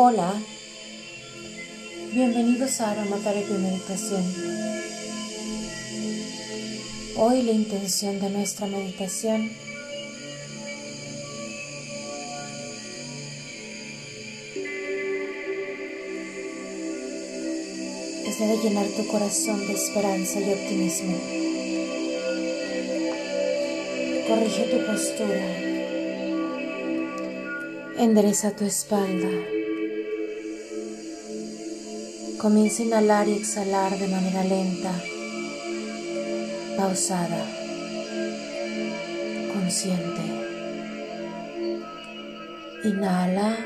Hola, bienvenidos a Aromaterapia Meditación. Hoy la intención de nuestra meditación es de llenar tu corazón de esperanza y optimismo. Corrige tu postura. Endereza tu espalda. Comienza a inhalar y exhalar de manera lenta, pausada, consciente. Inhala.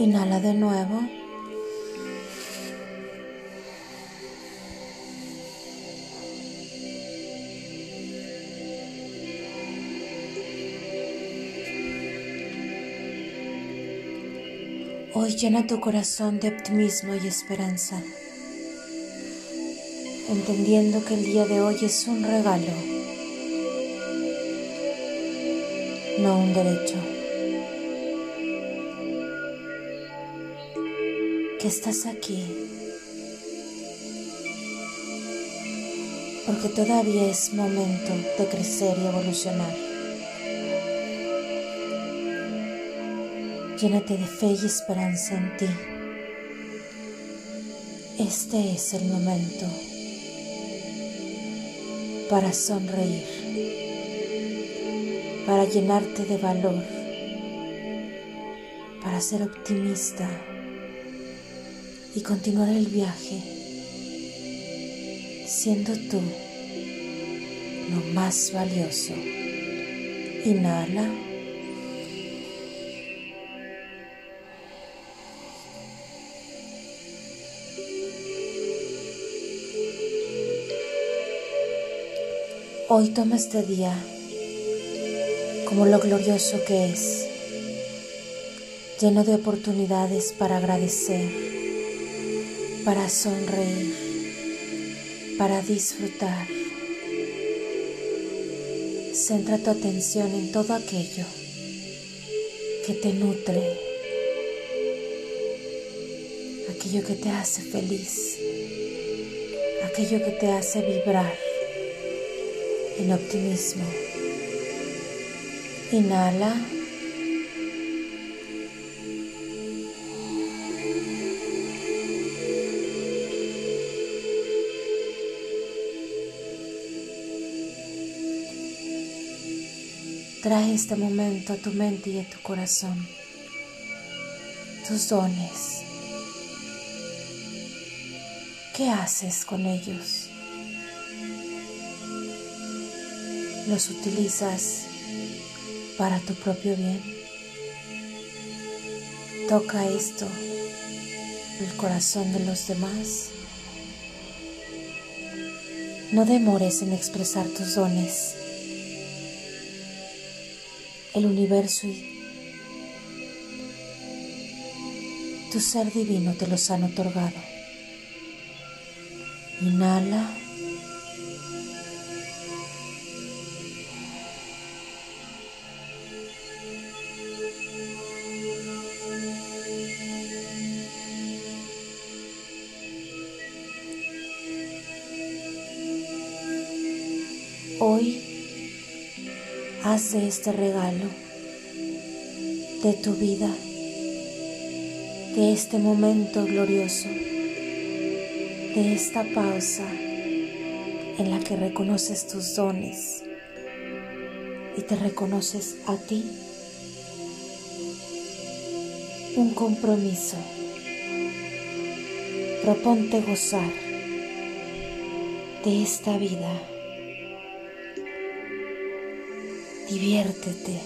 Inhala de nuevo. Hoy llena tu corazón de optimismo y esperanza, entendiendo que el día de hoy es un regalo, no un derecho. Que estás aquí porque todavía es momento de crecer y evolucionar. Llénate de fe y esperanza en ti. Este es el momento para sonreír, para llenarte de valor, para ser optimista y continuar el viaje siendo tú lo más valioso. Inhala. Hoy toma este día como lo glorioso que es, lleno de oportunidades para agradecer, para sonreír, para disfrutar. Centra tu atención en todo aquello que te nutre, aquello que te hace feliz, aquello que te hace vibrar en optimismo. Inhala. Trae este momento a tu mente y a tu corazón, tus dones. ¿Qué haces con ellos? Los utilizas para tu propio bien. Toca esto, el corazón de los demás. No demores en expresar tus dones. El universo y tu ser divino te los han otorgado. Inhala. Hoy haz de este regalo de tu vida, de este momento glorioso, de esta pausa en la que reconoces tus dones y te reconoces a ti, un compromiso. Proponte gozar de esta vida. Diviértete.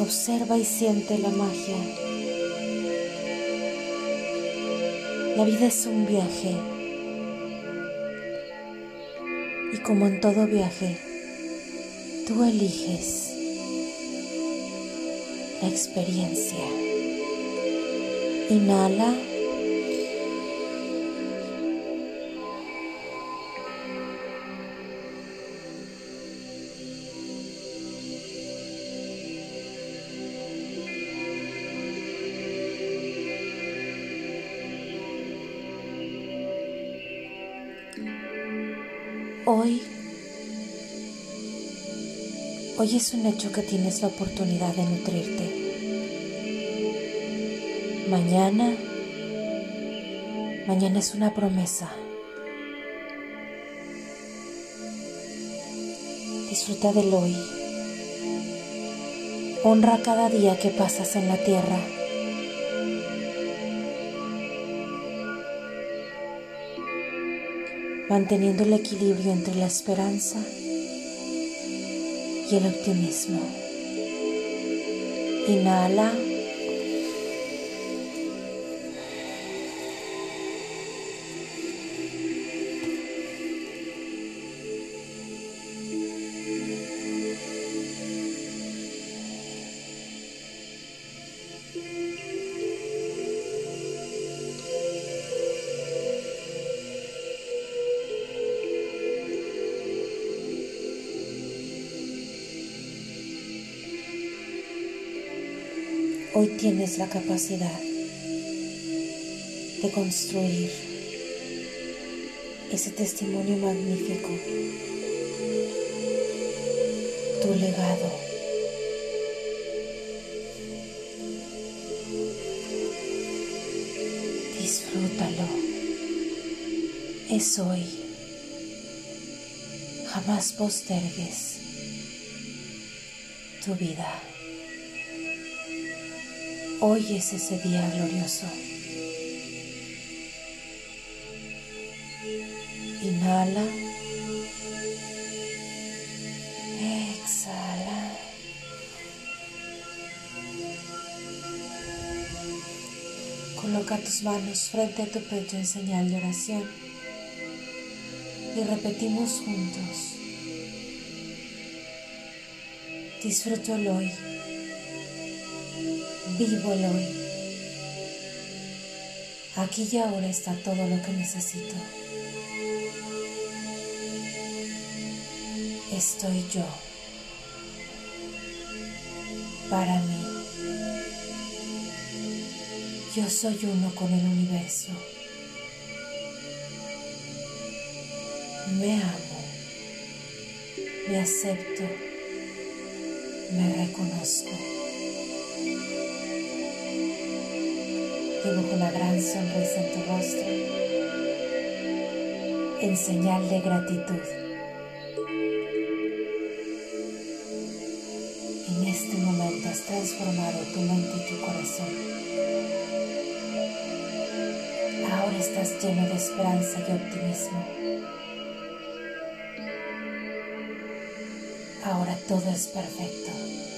Observa y siente la magia. La vida es un viaje. Y como en todo viaje, tú eliges la experiencia. Inhala. Hoy, hoy es un hecho que tienes la oportunidad de nutrirte. Mañana, mañana es una promesa. Disfruta del hoy. Honra cada día que pasas en la tierra. Manteniendo el equilibrio entre la esperanza y el optimismo. Inhala. Hoy tienes la capacidad de construir ese testimonio magnífico, tu legado. Disfrútalo. Es hoy. Jamás postergues tu vida. Hoy es ese día glorioso. Inhala. Exhala. Coloca tus manos frente a tu pecho en señal de oración y repetimos juntos. Disfruto el hoy. Vivo el hoy. Aquí y ahora está todo lo que necesito. Estoy yo. Para mí. Yo soy uno con el universo. Me amo. Me acepto. Me reconozco. Una gran sonrisa en tu rostro en señal de gratitud. En este momento has transformado tu mente y tu corazón. Ahora estás lleno de esperanza y optimismo. Ahora todo es perfecto.